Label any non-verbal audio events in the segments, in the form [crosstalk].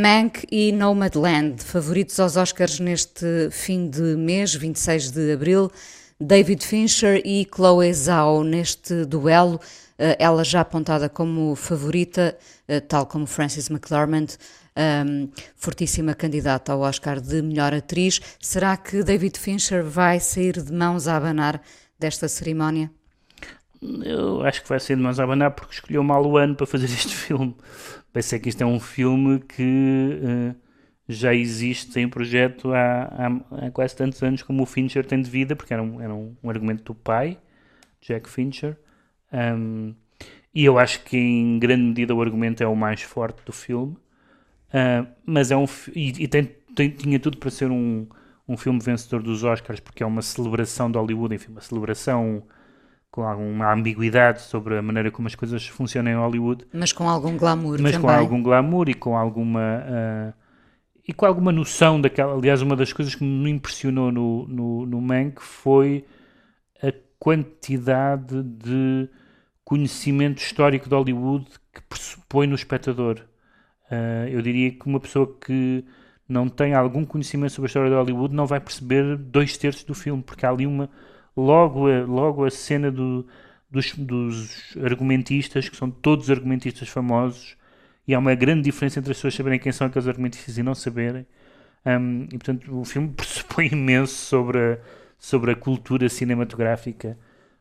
Mank e Nomadland, favoritos aos Oscars neste fim de mês, 26 de abril. David Fincher e Chloe Zhao neste duelo, eh, ela já apontada como favorita, eh, tal como Frances McDormand, um, fortíssima candidata ao Oscar de melhor atriz. Será que David Fincher vai sair de mãos a abanar desta cerimónia? Eu acho que vai sair de mãos a abanar porque escolheu mal o ano para fazer este filme. Pensei que isto é um filme que uh, já existe em projeto há, há, há, quase tantos anos como o Fincher tem de vida, porque era um, era um, um argumento do pai, Jack Fincher. Um, e eu acho que em grande medida o argumento é o mais forte do filme. Uh, mas é um. E, e tem, tem, tinha tudo para ser um, um filme vencedor dos Oscars, porque é uma celebração de Hollywood, enfim, uma celebração com alguma ambiguidade sobre a maneira como as coisas funcionam em Hollywood. Mas com algum glamour mas também. com algum glamour e com alguma. Uh, e com alguma noção daquela. Aliás, uma das coisas que me impressionou no, no, no Mank foi a quantidade de conhecimento histórico de Hollywood que pressupõe no espectador. Uh, eu diria que uma pessoa que não tem algum conhecimento sobre a história de Hollywood não vai perceber dois terços do filme, porque há ali uma. Logo a, logo a cena do, dos, dos argumentistas, que são todos argumentistas famosos, e há uma grande diferença entre as pessoas saberem quem são aqueles argumentistas e não saberem. Um, e portanto o filme [laughs] pressupõe imenso sobre a, sobre a cultura cinematográfica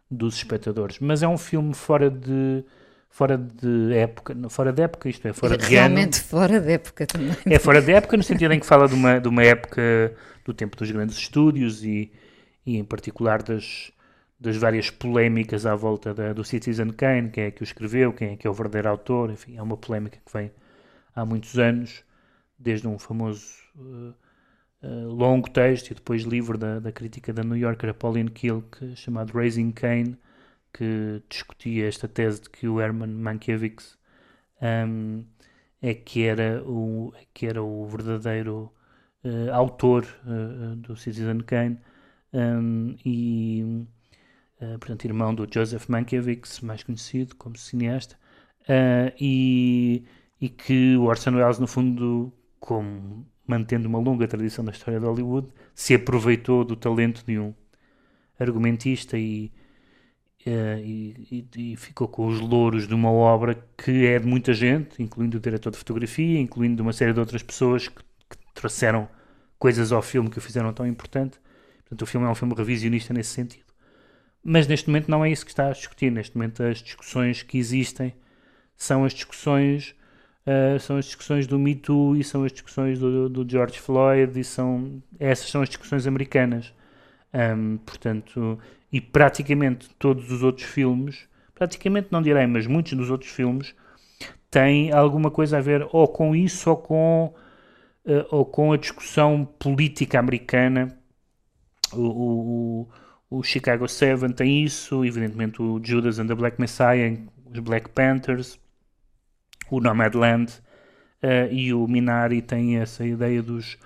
dos espectadores. Mas é um filme fora de fora de época, fora de época, isto é, fora de Realmente ano. fora de época também. É fora de época no sentido em que fala de uma, de uma época do tempo dos grandes estúdios e, e em particular das, das várias polémicas à volta da, do Citizen Kane, quem é que o escreveu, quem é que é o verdadeiro autor, enfim, é uma polémica que vem há muitos anos, desde um famoso uh, uh, longo texto e depois livro da, da crítica da New Yorker, Pauline Kilk, chamado Raising Kane, que discutia esta tese de que o Herman Mankiewicz um, é que era o, é que era o verdadeiro uh, autor do Citizen Kane um, e uh, portanto irmão do Joseph Mankiewicz, mais conhecido como cineasta, e, e que o Orson Welles no fundo como mantendo uma longa tradição da história de Hollywood, se aproveitou do talento de um argumentista e Uh, e, e, ficou com os louros de uma obra que é de muita gente, incluindo o diretor de fotografia, incluindo uma série de outras pessoas que, que trouxeram coisas ao filme que o fizeram tão importante. Portanto, o filme é um filme revisionista nesse sentido. Mas neste momento não é isso que está a discutir. Neste momento as discussões que existem são as discussões uh, são as discussões do Me Too e são as discussões do, do George Floyd e são essas são as discussões americanas. Um, portanto, e praticamente todos os outros filmes, praticamente não direi, mas muitos dos outros filmes têm alguma coisa a ver ou com isso ou com, uh, ou com a discussão política americana. O, o, o, Chicago Seven tem isso, evidentemente o Judas and the Black Messiah, os Black Panthers, o Nomadland uh, e o Minari tem essa ideia dos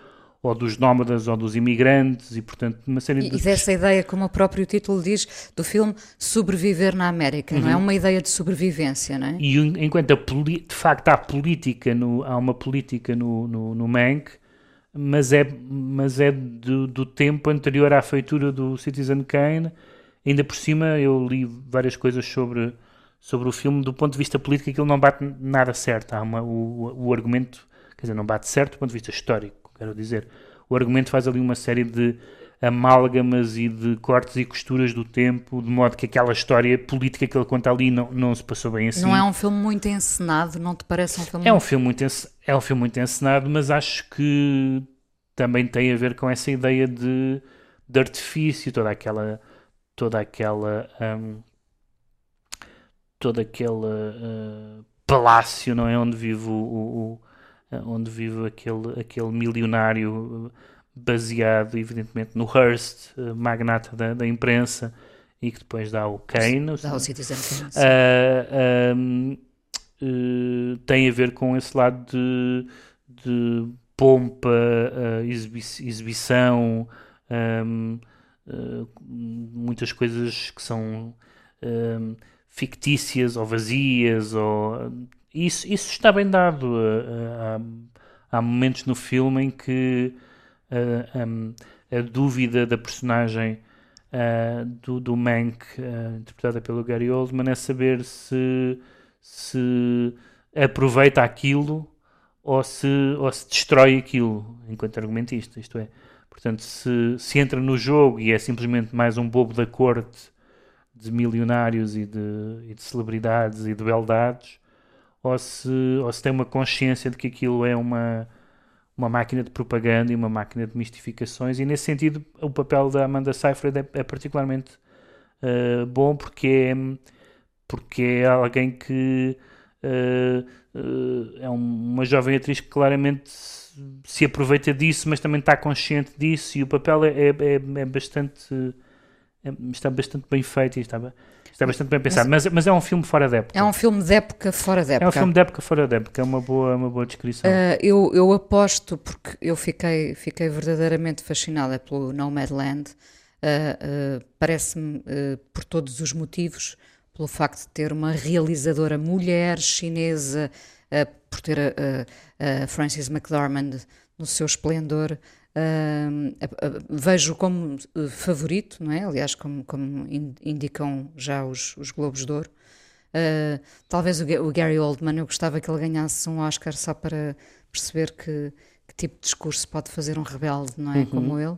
ou dos nómadas ou dos imigrantes e, portanto, uma série de... E dessa ideia, como o próprio título diz, do filme Sobreviver na América, uhum. não é? Uhum. Uma ideia de sobrevivência, não é? E enquanto a de facto há política, no, há uma política no, no, no Mank, mas é, mas é do, do tempo anterior à feitura do Citizen Kane, ainda por cima eu li várias coisas sobre, sobre o filme, do ponto de vista político aquilo não bate nada certo, há uma, o, o argumento, quer dizer, não bate certo do ponto de vista histórico, quero dizer. O argumento faz ali uma série de amálgamas e de cortes e costuras do tempo, de modo que aquela história política que ele conta ali não, não se passou bem assim. Não é um filme muito encenado, não te parece um filme é um muito... filme muito É um filme muito encenado, mas acho que também tem a ver com essa ideia de, de artifício, toda aquela toda aquela um, todo aquele uh, palácio, não é? Onde vive o, o eh, onde vive aquele, aquele milionário eh, baseado, evidentemente, no Hearst, eh, magnata da, da imprensa, e que depois dá o Kane. Dá o Citizen Kane. Uh, uh, tem a ver com esse lado de, de pompa, uh, exibi exibição, um, muitas coisas que são um, fictícias ou vazias ou isso, isso está bem dado. há momentos no filme em que uh, um, a dúvida da personagem uh, do, do Mank, uh, interpretada pelo Gary Oldman, é saber se, se aproveita aquilo ou se, ou se destrói aquilo enquanto argumentista. Isto é, portanto, se, se entra no jogo e é simplesmente mais um bobo da corte de milionários e de, e de celebridades e de beldades, ou se, ou se tem uma consciência de que aquilo é uma, uma máquina de propaganda e uma máquina de mistificações, e nesse sentido o papel da Amanda Seyfried é, é particularmente uh, bom porque é, porque é alguém que uh, uh, é uma jovem atriz que claramente se aproveita disso, mas também está consciente disso, e o papel é, é, é, bastante é, está bastante bem feito e está, está bastante bem pensado, mas, mas, é um filme fora da época. É um filme de época fora da época. É um filme de época fora da época, é uma boa, uma boa descrição. Uh, eu, eu aposto, porque eu fiquei, fiquei verdadeiramente fascinada pelo Nomadland, uh, uh, parece-me, por todos os motivos, pelo facto de ter uma realizadora mulher chinesa, por ter a, a Frances McDormand no seu esplendor, Uh, vejo como uh, favorito, não é? Aliás, como, como indicam já os, os Globos de Ouro. Uh, talvez o, o, Gary Oldman, eu gostava que ele ganhasse um Oscar só para perceber que, que tipo de discurso pode fazer um rebelde, não é? Uhum. Como ele.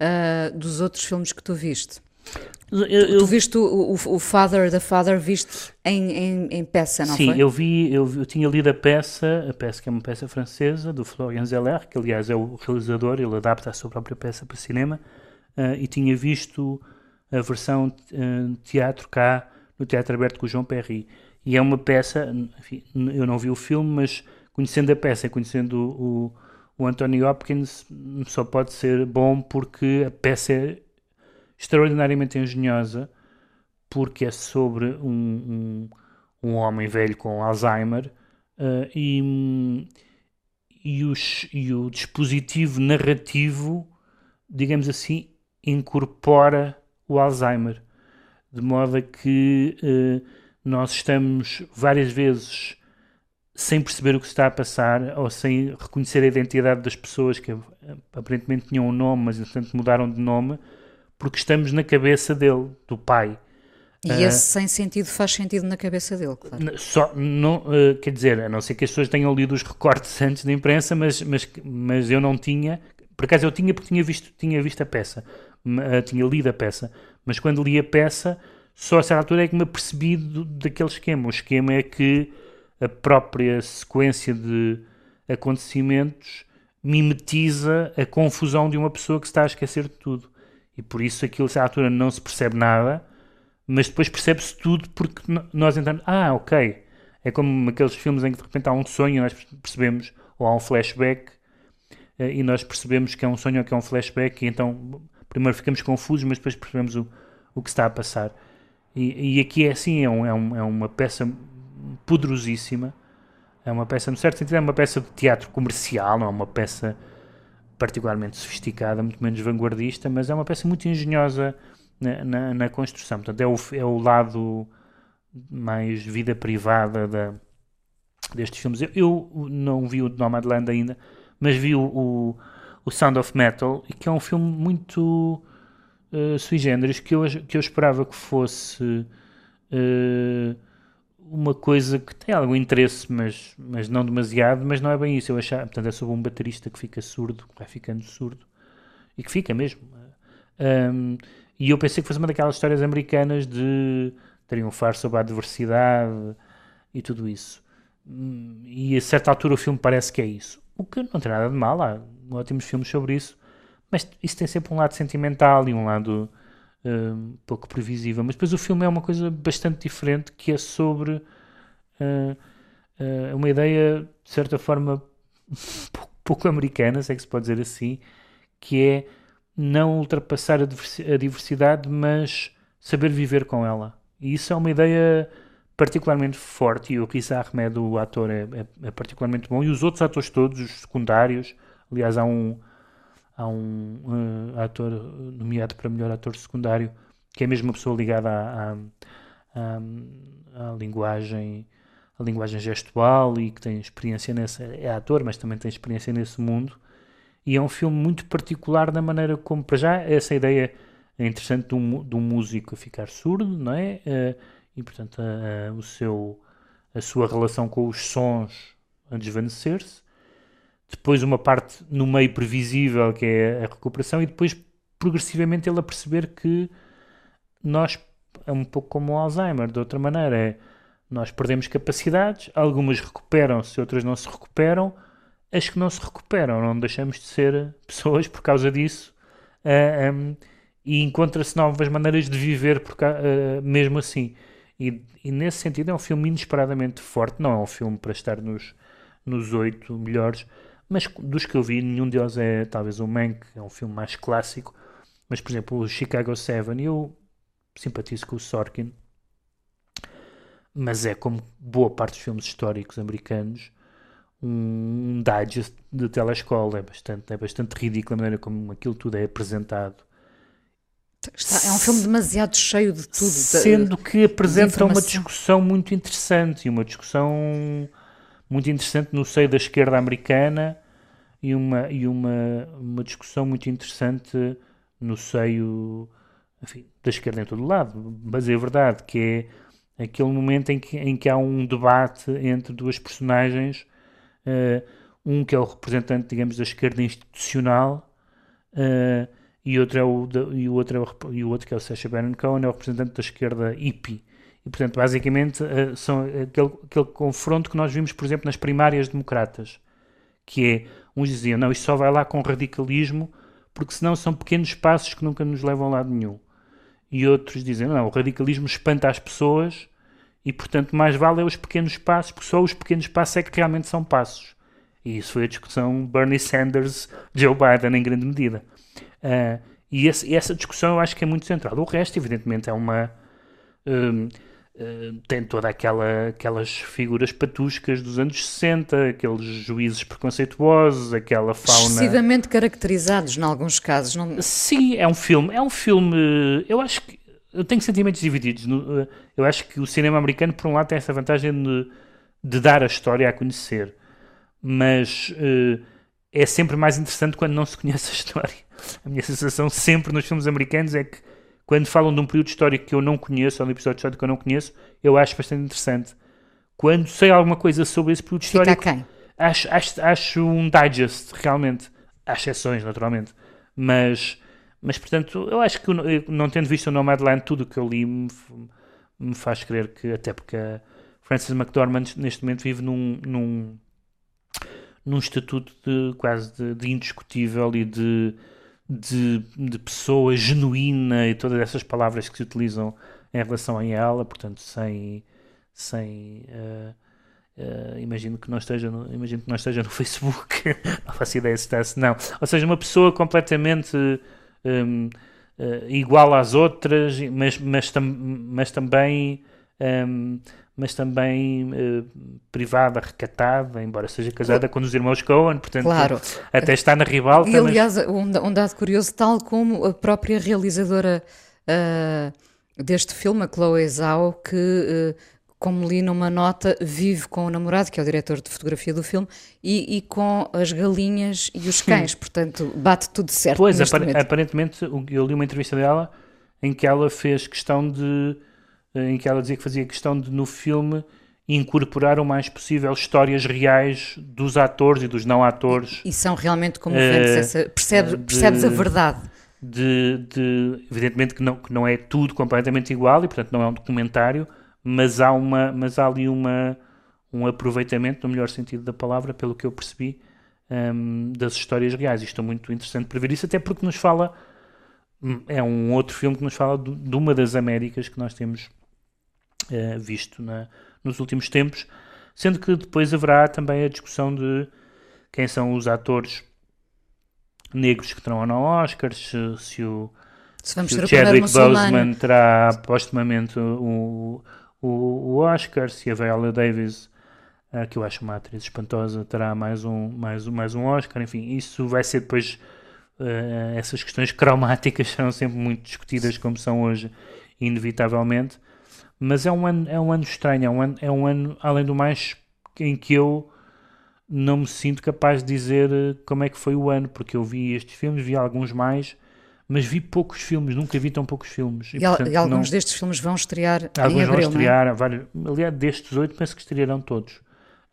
Ah, dos outros filmes que tu viste. Eu, eu, tu viste o, o, o, Father, The Father, viste em, em, em peça, não sim, foi? Sim, eu vi, eu, eu, tinha lido a peça, a peça que é uma peça francesa, do Florian Zeller, que aliás é o realizador, ele adapta a sua própria peça para cinema, uh, e tinha visto a versão uh, teatro cá, no Teatro Aberto com o João Perry. E é uma peça, enfim, eu não vi o filme, mas conhecendo a peça, conhecendo o, o, o Anthony Hopkins, só pode ser bom porque a peça é extraordinariamente engenhosa, porque é sobre um, um, um homem velho com Alzheimer uh, e, e, os, e o dispositivo narrativo, digamos assim, incorpora o Alzheimer, de modo a que uh, nós estamos várias vezes sem perceber o que está a passar ou sem reconhecer a identidade das pessoas que aparentemente tinham um nome, mas entretanto mudaram de nome porque estamos na cabeça dele, do pai. E uh, esse sem sentido faz sentido na cabeça dele, claro. Só, não, uh, quer dizer, a não ser que as pessoas tenham lido os recortes [laughs] antes da imprensa, mas, mas, mas eu não tinha. Por acaso eu tinha porque tinha visto, tinha visto a peça, uh, tinha lido a peça, mas quando li a peça, só a certa altura é que me apercebi do, daquele esquema. O esquema é que a própria sequência de acontecimentos mimetiza a confusão de uma pessoa que está a esquecer de tudo. E por isso aquilo, à altura, não se percebe nada, mas depois percebe-se tudo porque nós entramos. Ah, ok. É como aqueles filmes em que de repente há um sonho e nós percebemos, ou há um flashback, eh, e nós percebemos que é um sonho ou que é um flashback, e então primeiro ficamos confusos, mas depois percebemos o, o que está a passar. E, e aqui é assim, é, um, é, um, é uma peça poderosíssima. É uma peça, no certo sentido, é uma peça de teatro comercial, não é uma peça particularmente sofisticada, muito menos vanguardista, mas é uma peça muito engenhosa na, na, na construção. Portanto, é o, é o lado mais vida privada da, destes filmes. Eu, eu, não vi o Nomadland ainda, mas vi o, o, o, Sound of Metal, que é um filme muito uh, sui generis, que eu, que eu esperava que fosse uh, uma coisa que tem algum interesse, mas, mas não demasiado, mas não é bem isso. Eu achava, portanto, é sobre um baterista que fica surdo, que vai ficando surdo, e que fica mesmo. Um, e eu pensei que fosse uma daquelas histórias americanas de triunfar sobre a adversidade e tudo isso. E a certa altura o filme parece que é isso. O que não tem nada de mal, há ótimos filmes sobre isso, mas isso tem sempre um lado sentimental e um lado um pouco previsível. Mas depois o filme é uma coisa bastante diferente que é sobre uh, uh, uma ideia, de certa forma, [laughs] pouco, pouco, americana, se é que se pode dizer assim, que é não ultrapassar a, diversidade, mas saber viver com ela. E isso é uma ideia particularmente forte, e o Riz Ahmed, o ator, é, é, é, particularmente bom, e os outros atores todos, os secundários, aliás, há um, há um ator nomeado para melhor ator secundário, que é mesmo uma pessoa ligada à, à, à, linguagem, a linguagem gestual e que tem experiência nessa, é ator, mas também tem experiência nesse mundo. E é um filme muito particular da maneira como, para já, essa ideia é interessante de um, de um músico ficar surdo, não é? Uh, e, portanto, a, a, o seu, a sua relação com os sons a desvanecer-se. Depois, uma parte no meio previsível, que é a recuperação, e depois, progressivamente, ele a perceber que nós, é um pouco como o Alzheimer, de outra maneira, é nós perdemos capacidades, algumas recuperam-se, outras não se recuperam. As que não se recuperam, não deixamos de ser [laughs] pessoas por causa disso. Uh, eh, um, e encontra-se novas maneiras de viver por uh, mesmo assim. E, e, nesse sentido é um filme inesperadamente forte. Não é um filme para estar nos, nos oito melhores, mas dos que eu vi, nenhum deles é talvez o Mank, é um filme mais clássico. Mas, por exemplo, o Chicago 7, eu simpatizo com o Sorkin, mas é como boa parte dos filmes históricos americanos um digest de telescola. É bastante, é bastante ridículo a maneira como aquilo tudo é apresentado. Está, é um filme demasiado cheio de tudo sendo que apresenta uma discussão muito interessante e uma discussão muito interessante no seio da esquerda americana e uma, e uma, uma discussão muito interessante no seio enfim, da esquerda em todo lado mas é verdade que é aquele momento em que, em que há um debate entre duas personagens, uh, um que é o representante, digamos, da esquerda institucional uh, e, outro é o, e, o outro é o, e o outro que é o Sacha Baron Cohen, é o representante da esquerda hippie. E, portanto, basicamente, uh, são aquele, aquele confronto que nós vimos, por exemplo, nas primárias democratas, que é, uns diziam, não, isto só vai lá com radicalismo, porque senão são pequenos passos que nunca nos levam a lado nenhum. E outros dizem, não, o radicalismo espanta as pessoas e, portanto, mais vale é os pequenos passos, porque só os pequenos passos é que realmente são passos. E isso foi a discussão Bernie Sanders-Joe Biden, em grande medida. Uh, e esse, essa discussão eu acho que é muito central. O resto, evidentemente, é uma. Um, uh, tem toda aquela, aquelas figuras patuscas dos anos 60, aqueles juízes preconceituosos, aquela fauna. Excessivamente caracterizados, em alguns casos. Não... Sim, é um filme. É um filme. Eu acho que eu tenho sentimentos divididos. Eh, eu acho que o cinema americano, por um lado, tem essa vantagem de, de dar a história a conhecer, mas uh, é sempre mais interessante quando não se conhece a história. A minha sensação sempre nos filmes americanos é que quando falam de um período histórico que eu não conheço, ou de um episódio histórico que eu não conheço, eu acho bastante interessante. Quando sei alguma coisa sobre esse período Fica histórico, quem? Acho, acho, acho um digest, realmente. Há exceções, naturalmente. Mas mas, portanto, eu acho que, não tendo visto o Nomadland, tudo o que eu li me, me, faz crer que, até porque a Frances McDormand neste momento vive num, num, num estatuto de, quase de, de indiscutível e de, de, de, pessoa genuína e todas essas palavras que se utilizam em relação a ela, portanto, sem. sem uh, Uh, imagino que não esteja no, imagino que não esteja no [laughs] Facebook não faço ideia se está se não ou seja uma pessoa completamente um, uh, eh, igual às outras, mas, mas, tam, mas também. Um, mas também uh, privada, recatada, embora seja casada com os irmãos Cohen, portanto, claro. até está na ribalta. E, aliás, mas... um, um, dado curioso, tal como a própria realizadora uh, deste filme, a Chloe Zhao, que uh, como li numa nota, vive com o namorado, que é o diretor de fotografia do filme, e, e com as galinhas e os cães. Portanto, bate tudo certo. Pois, momento. aparentemente, eu li uma entrevista dela em que ela fez questão de. Em que ela dizia que fazia questão de, no filme, incorporar o mais possível histórias reais dos atores e dos não atores. E, e são realmente comoventes. Uh, percebe, de, percebes a verdade. De, de, evidentemente que não, que não é tudo completamente igual e, portanto, não é um documentário mas há, uma, mas há ali uma, um aproveitamento, no melhor sentido da palavra, pelo que eu percebi, um, das histórias reais. Isto é muito interessante para ver isso, até porque nos fala. Hum, é um outro filme que nos fala de, de uma das Américas que nós temos uh, visto na, nos últimos tempos, sendo que depois haverá também a discussão de quem são os atores negros que terão ou não Oscars, se, se o, se, se o Chadwick Boseman terá postumamente o, o, o Oscar, se a Viola Davis, uh, que eu acho uma atriz espantosa, terá mais um, mais, mais um Oscar, enfim, isso vai ser depois. Uh, essas questões [laughs] cromáticas serão sempre muito discutidas, como são hoje, inevitavelmente. Mas é um ano, é um ano estranho, é um ano, é um ano, além do mais, em que eu não me sinto capaz de dizer eh, como é que foi o ano, porque eu vi estes filmes, vi alguns mais, mas vi poucos filmes, nunca vi tão poucos filmes. E, e, portanto, e alguns não... destes filmes vão estrear alguns em abril, vão estrear, é? vários, aliás, destes oito penso que estrearão todos.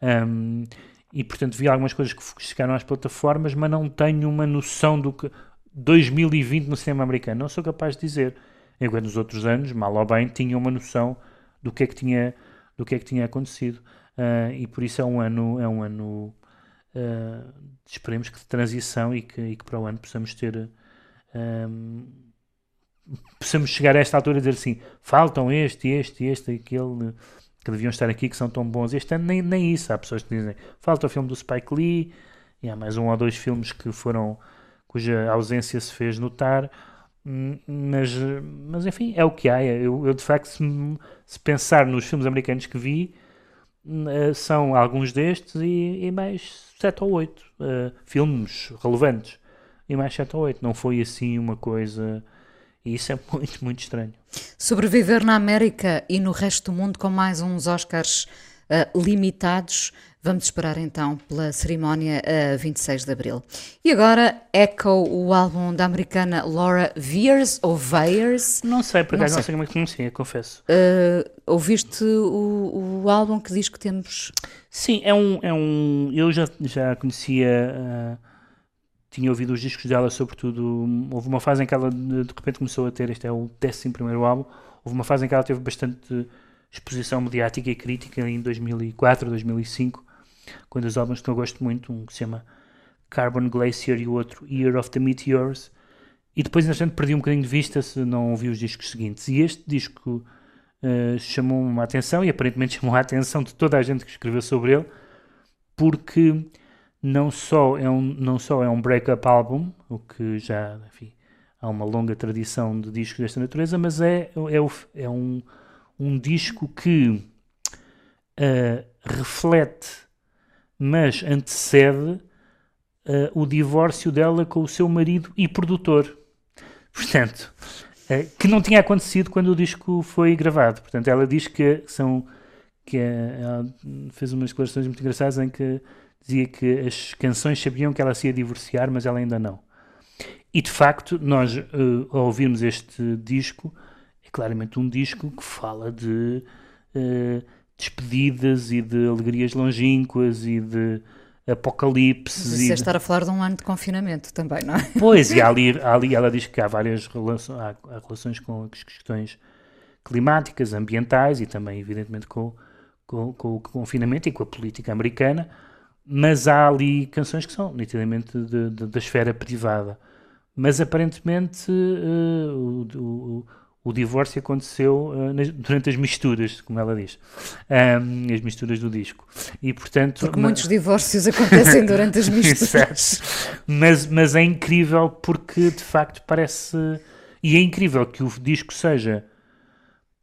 Um, e portanto vi algumas coisas que chegaram às plataformas, mas não tenho uma noção do que 2020 no cinema americano, não sou capaz de dizer. Enquanto nos outros anos, mal ou bem, tinha uma noção do que é que tinha, do que é que tinha acontecido. Uh, e por isso é um ano, é um ano uh, esperemos que de transição e que, e que para o ano possamos ter um, possamos chegar a esta altura e dizer assim, faltam este, este, este, aquele que deviam estar aqui, que são tão bons. Este ano nem, nem isso. Há pessoas que dizem, falta o filme do Spike Lee, e há mais um ou dois filmes que foram, cuja ausência se fez notar, mas, mas enfim, é o que há. Eu, eu de facto, se, se pensar nos filmes americanos que vi, uh, são alguns destes e, e, mais sete ou oito uh, filmes relevantes. E mais sete ou oito. Não foi assim uma coisa. E isso é [laughs] muito, muito estranho. Sobreviver na América e no resto do mundo com mais uns Oscars uh, limitados. Vamos esperar então pela cerimónia uh, 26 de Abril. E agora, Echo, o álbum da americana Laura Veers, ou Veers? Não sei, por acaso não, não sei como é que pronuncia, confesso. Uh, ouviste o, o álbum que diz que temos? Sim, é um. É um eu já, já conhecia. Uh, tinha ouvido os discos dela, sobretudo. Houve uma fase em que ela de repente começou a ter. Este é o 11 álbum. Houve uma fase em que ela teve bastante exposição mediática e crítica em 2004, 2005 quando os álbuns que eu gosto muito, um que se chama Carbon Glacier e o outro Year of the Meteors. E depois, entretanto, perdi um bocadinho de vista se não ouvi os discos seguintes. E este disco uh, chamou-me a atenção e aparentemente [laughs] chamou a atenção de toda a gente que escreveu sobre ele, porque não só é um, não só é um break-up álbum, o que já, enfim, há uma longa tradição de discos desta natureza, mas é, é, é um, um disco que uh, reflete mas antecede uh, o divórcio dela com o seu marido e produtor. Portanto, uh, que não tinha acontecido quando o disco foi gravado. Portanto, ela diz que são. que ela fez umas declarações muito engraçadas em que dizia que as canções sabiam que ela se ia divorciar, mas ela ainda não. E de facto, nós, ao ouvirmos este disco, é claramente um disco que fala de despedidas e de alegrias longínquas e de apocalipses. Isso é estar a falar de um ano de confinamento também, não é? Pois, e ali, [laughs] ali ela diz que há várias relações, há, há relações com as questões climáticas, ambientais e também, evidentemente, com, com, com, o confinamento e com a política americana, mas há ali canções que são nitidamente de, de, da esfera privada. Mas aparentemente uh, o, o o divórcio aconteceu uh, nas, durante as misturas, como ela diz, um, as misturas do disco. E, portanto, porque muitos divórcios acontecem durante as [laughs] misturas. mas, mas é incrível porque de facto parece. E é incrível que o disco seja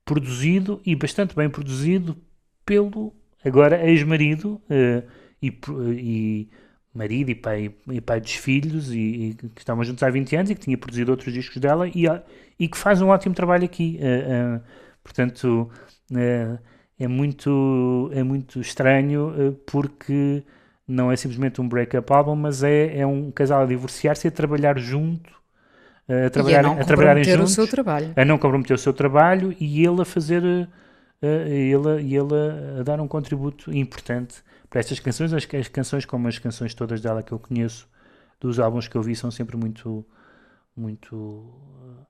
produzido e bastante bem produzido pelo agora ex-marido uh, e, e marido e pai, e pai dos filhos e, e, que estavam juntos há 20 anos e que tinha produzido outros discos dela e, e que faz um ótimo trabalho aqui. Uh, uh, portanto, uh, é, muito, é muito estranho porque não é simplesmente um break-up album, mas é, é um casal a divorciar-se e a trabalhar junto. A trabalhar, e a não a trabalharem juntos, o seu trabalho. A não comprometer o seu trabalho e ele a fazer ele, e ele a dar um contributo importante para estas canções. As, as canções, como as canções todas dela que eu conheço, dos álbuns que eu vi, são sempre muito, muito uh,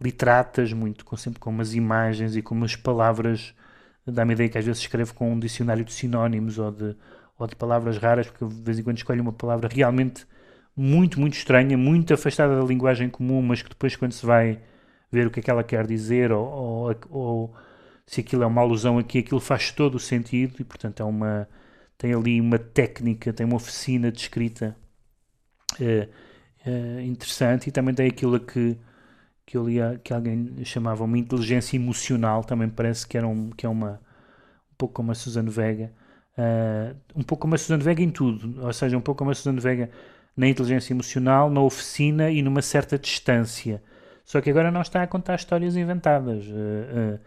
literatas, muito, com, sempre com umas imagens e com umas palavras. Dá-me ideia que às vezes escrevo com um dicionário de sinónimos ou de, ou de palavras raras, porque de vez em quando escolho uma palavra realmente muito, muito estranha, muito afastada da linguagem comum, mas que depois, quando se vai ver o que é que ela quer dizer, ou, ou, ou se aquilo é uma alusão aqui, aquilo faz todo o sentido e, portanto, é uma tem ali uma técnica, tem uma oficina de escrita uh, uh, interessante e também tem aquilo que, que eu li, que alguém chamava uma inteligência emocional, também parece que, era um, que é uma um pouco como a Susana Vega, uh, um pouco como a Susana Vega em tudo, ou seja, um pouco como a Susana Vega na inteligência emocional, na oficina e numa certa distância. Só que agora não está a contar histórias inventadas. Uh,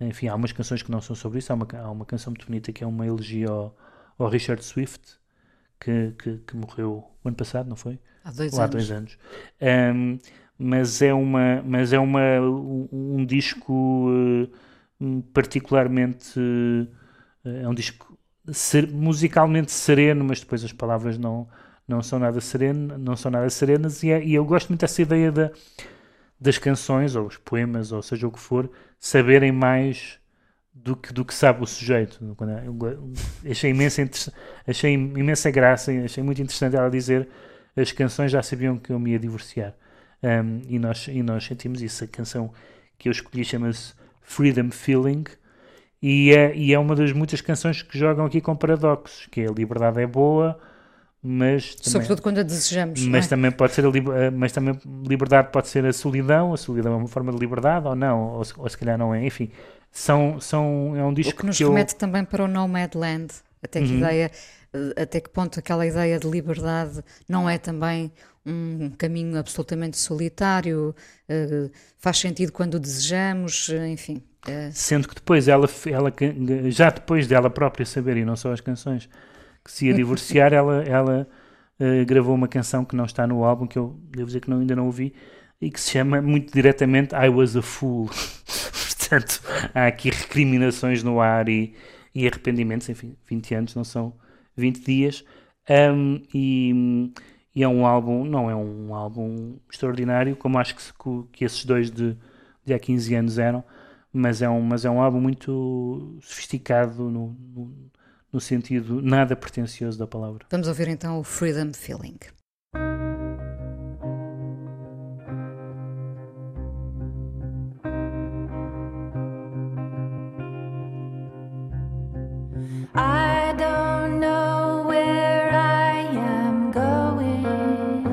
enfim, há umas canções que não são sobre isso. Há uma, há uma canção muito bonita que é uma elegia ao, ao Richard Swift, que, que, que, morreu o ano passado, não foi? Há dois Ou anos. Há dois anos. Um, mas é, uma, mas é uma, um, um disco uh, particularmente. Uh, é um disco ser, musicalmente sereno, mas depois as palavras não, não são nada sereno, não são nada serenas. E, é, e eu gosto muito dessa ideia da das canções, ou os poemas, ou seja o que for, saberem mais do que, do que sabe o sujeito. Eu achei, imensa, achei imensa graça, achei muito interessante ela dizer as canções já sabiam que eu me ia divorciar. Um, e, nós, e nós sentimos isso. A canção que eu escolhi chama-se Freedom Feeling e é, e é uma das muitas canções que jogam aqui com paradoxos, que é a liberdade é boa, mas também, sobretudo quando a desejamos. Mas é? também pode ser a eh, mas também liberdade pode ser a solidão, a solidão é uma forma de liberdade ou não, ou, ou se calhar não é, enfim, são, são é um disco o que nos que remete eu... também para o Nomadland, até que uhum. ideia, eh, até que ponto aquela ideia de liberdade não é também um caminho absolutamente solitário, uh, faz sentido quando o desejamos, enfim. Uh... Sendo que depois ela, ela já depois dela própria saber e não só as canções que se ia divorciar, ela, ela uh, gravou uma canção que não está no álbum, que eu devo dizer que não, ainda não ouvi, e que se chama muito diretamente I Was a Fool. [laughs] Portanto, há aqui recriminações no ar e, e arrependimentos, enfim, 20 anos não são 20 dias. Um, e, e, é um álbum, não é um álbum extraordinário, como acho que, que esses dois de, de há 15 anos eram, mas é um, mas é um álbum muito sofisticado no, no no sentido nada pretencioso da palavra. Vamos ouvir então o Freedom Feeling. I don't know where I am going,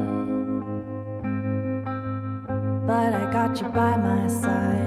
but I got you by my side.